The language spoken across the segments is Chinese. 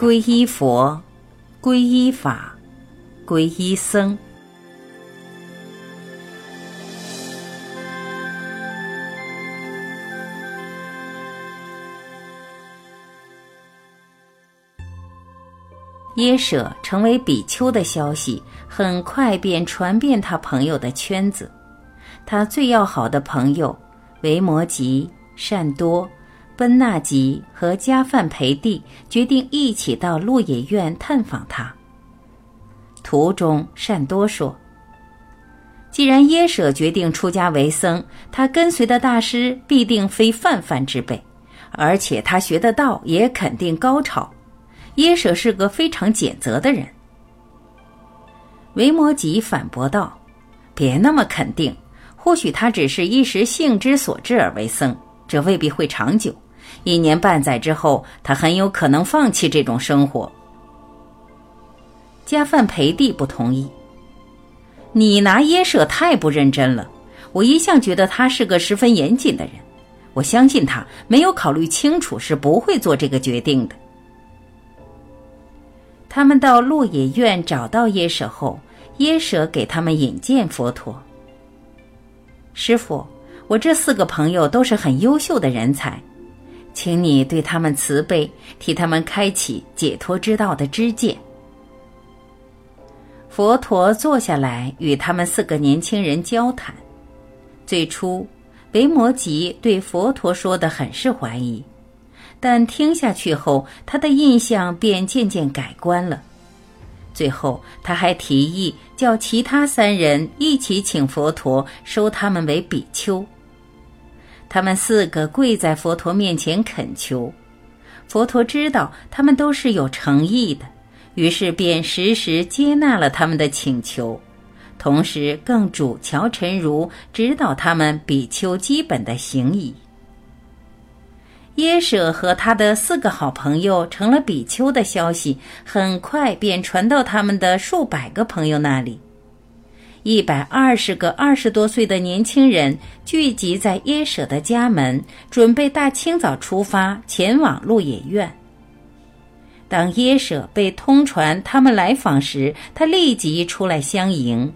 皈依佛，皈依法，皈依僧。耶舍成为比丘的消息，很快便传遍他朋友的圈子。他最要好的朋友维摩诘、善多、温纳吉和迦范培蒂决定一起到鹿野苑探访他。途中，善多说：“既然耶舍决定出家为僧，他跟随的大师必定非泛泛之辈，而且他学的道也肯定高超。”耶舍是个非常简则的人。维摩诘反驳道：“别那么肯定，或许他只是一时兴之所至而为僧，这未必会长久。一年半载之后，他很有可能放弃这种生活。”加范培蒂不同意：“你拿耶舍太不认真了。我一向觉得他是个十分严谨的人，我相信他没有考虑清楚是不会做这个决定的。”他们到鹿野苑找到耶舍后，耶舍给他们引荐佛陀。师傅，我这四个朋友都是很优秀的人才，请你对他们慈悲，替他们开启解脱之道的知见。佛陀坐下来与他们四个年轻人交谈。最初，维摩诘对佛陀说的很是怀疑。但听下去后，他的印象便渐渐改观了。最后，他还提议叫其他三人一起请佛陀收他们为比丘。他们四个跪在佛陀面前恳求，佛陀知道他们都是有诚意的，于是便时时接纳了他们的请求，同时更主乔陈如指导他们比丘基本的行仪。耶舍和他的四个好朋友成了比丘的消息，很快便传到他们的数百个朋友那里。一百二十个二十多岁的年轻人聚集在耶舍的家门，准备大清早出发前往鹿野苑。当耶舍被通传他们来访时，他立即出来相迎，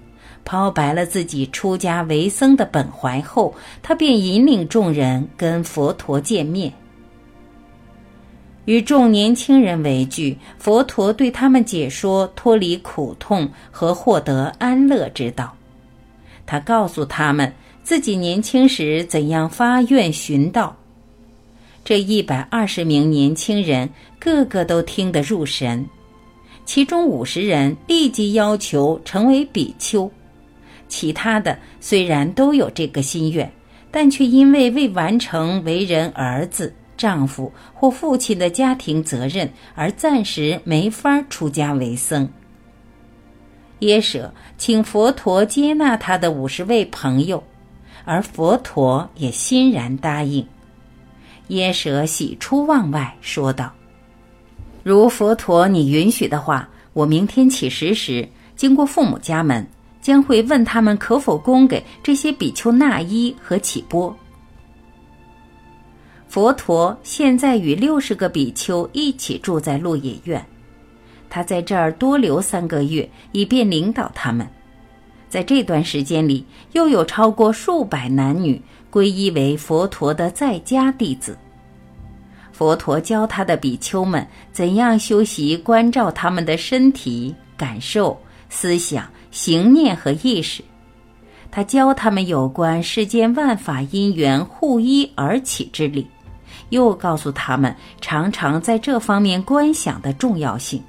抛白了自己出家为僧的本怀后，他便引领众人跟佛陀见面。与众年轻人为聚，佛陀对他们解说脱离苦痛和获得安乐之道。他告诉他们自己年轻时怎样发愿寻道。这一百二十名年轻人个个都听得入神，其中五十人立即要求成为比丘，其他的虽然都有这个心愿，但却因为未完成为人儿子。丈夫或父亲的家庭责任，而暂时没法出家为僧。耶舍请佛陀接纳他的五十位朋友，而佛陀也欣然答应。耶舍喜出望外，说道：“如佛陀你允许的话，我明天起食时经过父母家门，将会问他们可否供给这些比丘纳衣和起钵。”佛陀现在与六十个比丘一起住在鹿野苑，他在这儿多留三个月，以便领导他们。在这段时间里，又有超过数百男女皈依为佛陀的在家弟子。佛陀教他的比丘们怎样修习关照他们的身体、感受、思想、行念和意识。他教他们有关世间万法因缘互依而起之理。又告诉他们，常常在这方面观想的重要性。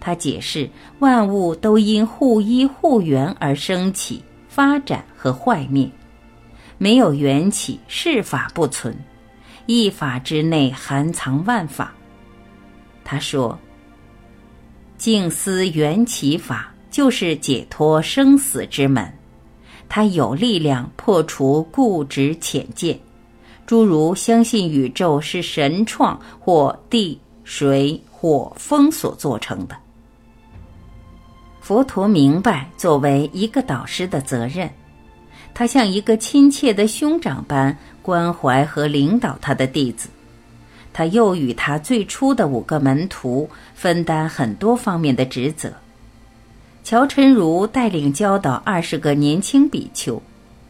他解释，万物都因互依互缘而生起、发展和坏灭，没有缘起，是法不存。一法之内含藏万法。他说：“静思缘起法，就是解脱生死之门。它有力量破除固执浅见。”诸如相信宇宙是神创或地、水、火、风所做成的，佛陀明白作为一个导师的责任，他像一个亲切的兄长般关怀和领导他的弟子。他又与他最初的五个门徒分担很多方面的职责。乔晨如带领教导二十个年轻比丘，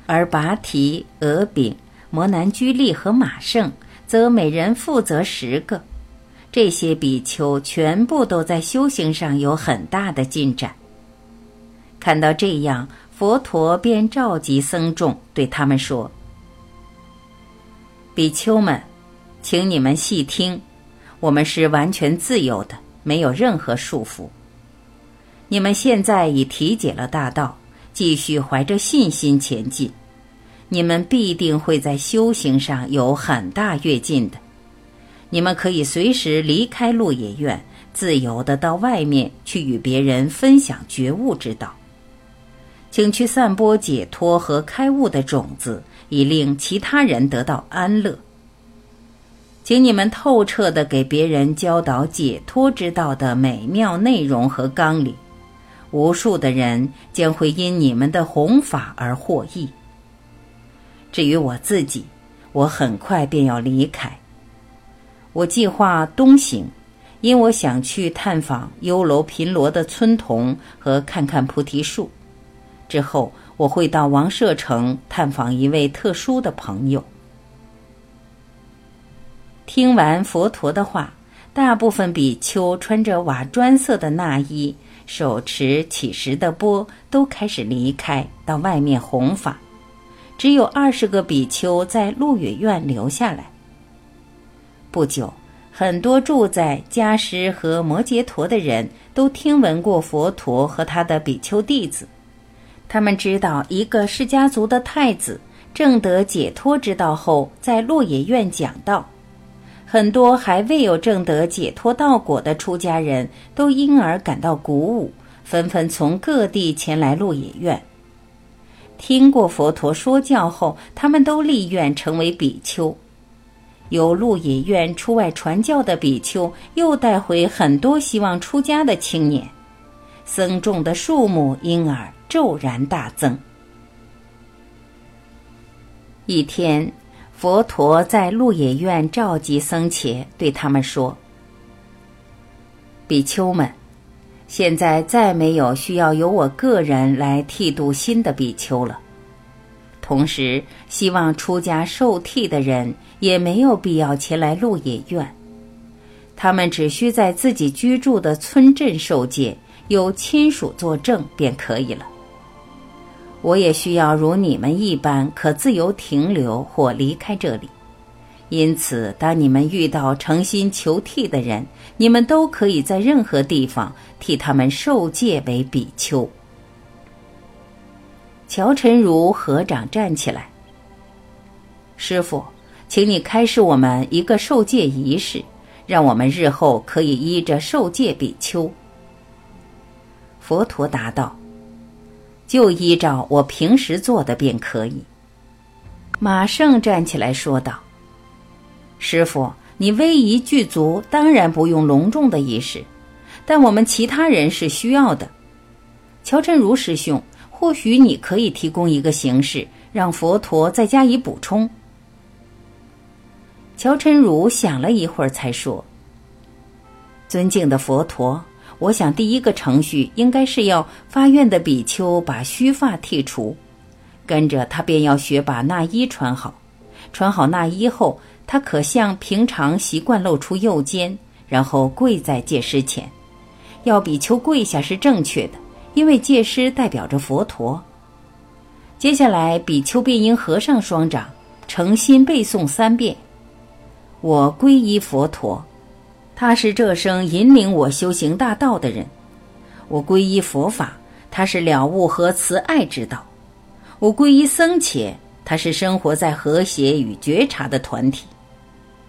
而拔提、额炳、摩南居利和马胜则每人负责十个。这些比丘全部都在修行上有很大的进展。看到这样，佛陀便召集僧众，对他们说：“比丘们，请你们细听，我们是完全自由的，没有任何束缚。你们现在已体解了大道，继续怀着信心前进，你们必定会在修行上有很大跃进的。”你们可以随时离开鹿野苑，自由的到外面去与别人分享觉悟之道。请去散播解脱和开悟的种子，以令其他人得到安乐。请你们透彻的给别人教导解脱之道的美妙内容和纲领，无数的人将会因你们的弘法而获益。至于我自己，我很快便要离开。我计划东行，因我想去探访优楼频罗的村童和看看菩提树。之后，我会到王舍城探访一位特殊的朋友。听完佛陀的话，大部分比丘穿着瓦砖色的衲衣，手持乞食的钵，都开始离开，到外面弘法。只有二十个比丘在鹿野苑留下来。不久，很多住在迦湿和摩羯陀的人都听闻过佛陀和他的比丘弟子。他们知道一个释迦族的太子正得解脱之道后，在鹿野院讲道。很多还未有正得解脱道果的出家人都因而感到鼓舞，纷纷从各地前来鹿野院。听过佛陀说教后，他们都立愿成为比丘。由鹿野院出外传教的比丘，又带回很多希望出家的青年，僧众的数目因而骤然大增。一天，佛陀在鹿野院召集僧伽，对他们说：“比丘们，现在再没有需要由我个人来剃度新的比丘了。”同时，希望出家受剃的人也没有必要前来鹿野院，他们只需在自己居住的村镇受戒，有亲属作证便可以了。我也需要如你们一般可自由停留或离开这里，因此，当你们遇到诚心求剃的人，你们都可以在任何地方替他们受戒为比丘。乔晨如合掌站起来。师傅，请你开示我们一个受戒仪式，让我们日后可以依着受戒比丘。佛陀答道：“就依照我平时做的便可以。”马胜站起来说道：“师傅，你威仪具足，当然不用隆重的仪式，但我们其他人是需要的。乔晨如师兄。”或许你可以提供一个形式，让佛陀再加以补充。乔晨如想了一会儿，才说：“尊敬的佛陀，我想第一个程序应该是要发愿的比丘把须发剃除，跟着他便要学把衲衣穿好。穿好衲衣后，他可像平常习惯露出右肩，然后跪在戒师前。要比丘跪下是正确的。”因为戒师代表着佛陀，接下来比丘便应合上双掌，诚心背诵三遍：“我皈依佛陀，他是这生引领我修行大道的人；我皈依佛法，他是了悟和慈爱之道；我皈依僧伽，他是生活在和谐与觉察的团体。”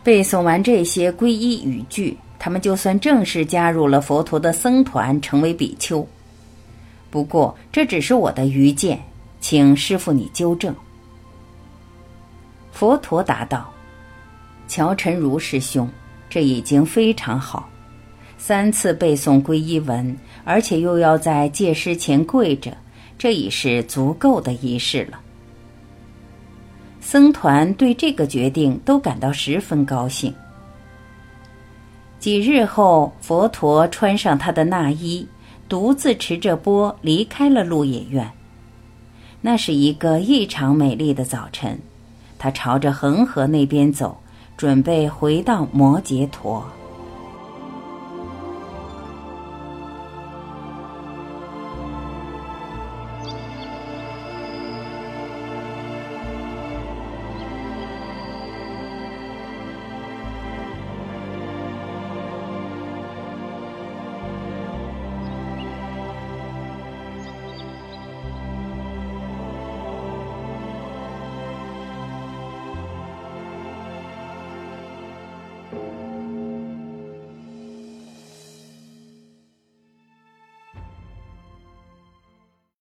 背诵完这些皈依语句，他们就算正式加入了佛陀的僧团，成为比丘。不过这只是我的愚见，请师傅你纠正。佛陀答道：“乔晨如师兄，这已经非常好。三次背诵皈依文，而且又要在戒师前跪着，这已是足够的仪式了。”僧团对这个决定都感到十分高兴。几日后，佛陀穿上他的那衣，独自持着钵离开了鹿野苑。那是一个异常美丽的早晨，他朝着恒河那边走，准备回到摩羯陀。